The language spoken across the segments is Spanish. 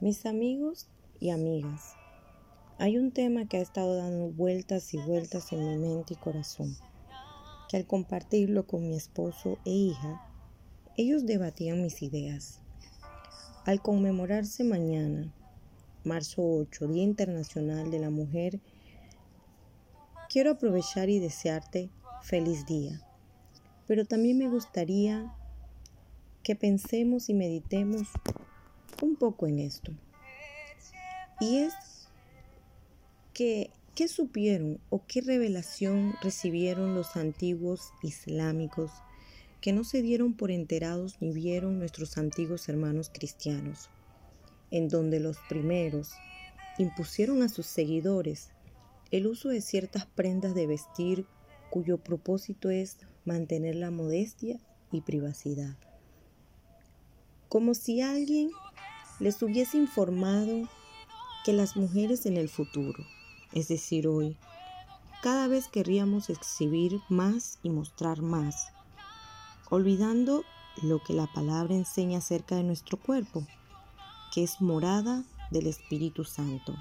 Mis amigos y amigas, hay un tema que ha estado dando vueltas y vueltas en mi mente y corazón, que al compartirlo con mi esposo e hija, ellos debatían mis ideas. Al conmemorarse mañana, marzo 8, Día Internacional de la Mujer, quiero aprovechar y desearte feliz día, pero también me gustaría que pensemos y meditemos un poco en esto. Y es que, ¿qué supieron o qué revelación recibieron los antiguos islámicos que no se dieron por enterados ni vieron nuestros antiguos hermanos cristianos, en donde los primeros impusieron a sus seguidores el uso de ciertas prendas de vestir cuyo propósito es mantener la modestia y privacidad. Como si alguien les hubiese informado que las mujeres en el futuro, es decir, hoy, cada vez querríamos exhibir más y mostrar más, olvidando lo que la palabra enseña acerca de nuestro cuerpo, que es morada del Espíritu Santo.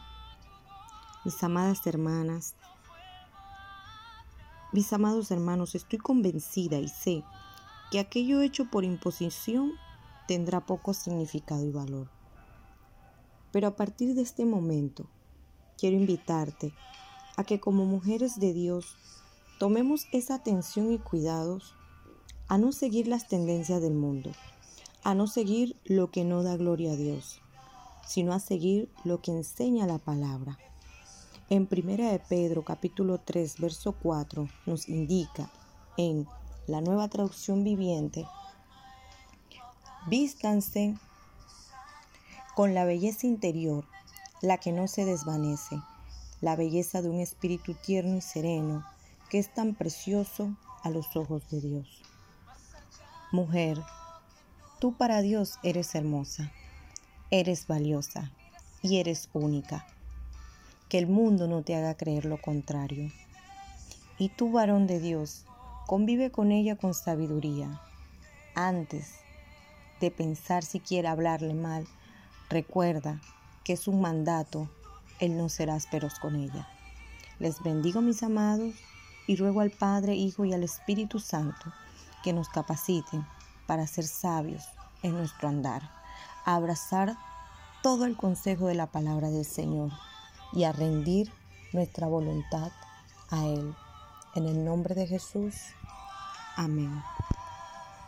Mis amadas hermanas, mis amados hermanos, estoy convencida y sé que aquello hecho por imposición tendrá poco significado y valor. Pero a partir de este momento, quiero invitarte a que como mujeres de Dios tomemos esa atención y cuidados a no seguir las tendencias del mundo, a no seguir lo que no da gloria a Dios, sino a seguir lo que enseña la palabra. En Primera de Pedro capítulo 3 verso 4 nos indica en la nueva traducción viviente, vístanse con la belleza interior, la que no se desvanece, la belleza de un espíritu tierno y sereno, que es tan precioso a los ojos de Dios. Mujer, tú para Dios eres hermosa, eres valiosa y eres única. Que el mundo no te haga creer lo contrario. Y tú, varón de Dios, convive con ella con sabiduría. Antes de pensar siquiera hablarle mal, Recuerda que es un mandato el no ser ásperos con ella. Les bendigo mis amados y ruego al Padre, Hijo y al Espíritu Santo que nos capaciten para ser sabios en nuestro andar, a abrazar todo el consejo de la palabra del Señor y a rendir nuestra voluntad a Él. En el nombre de Jesús. Amén.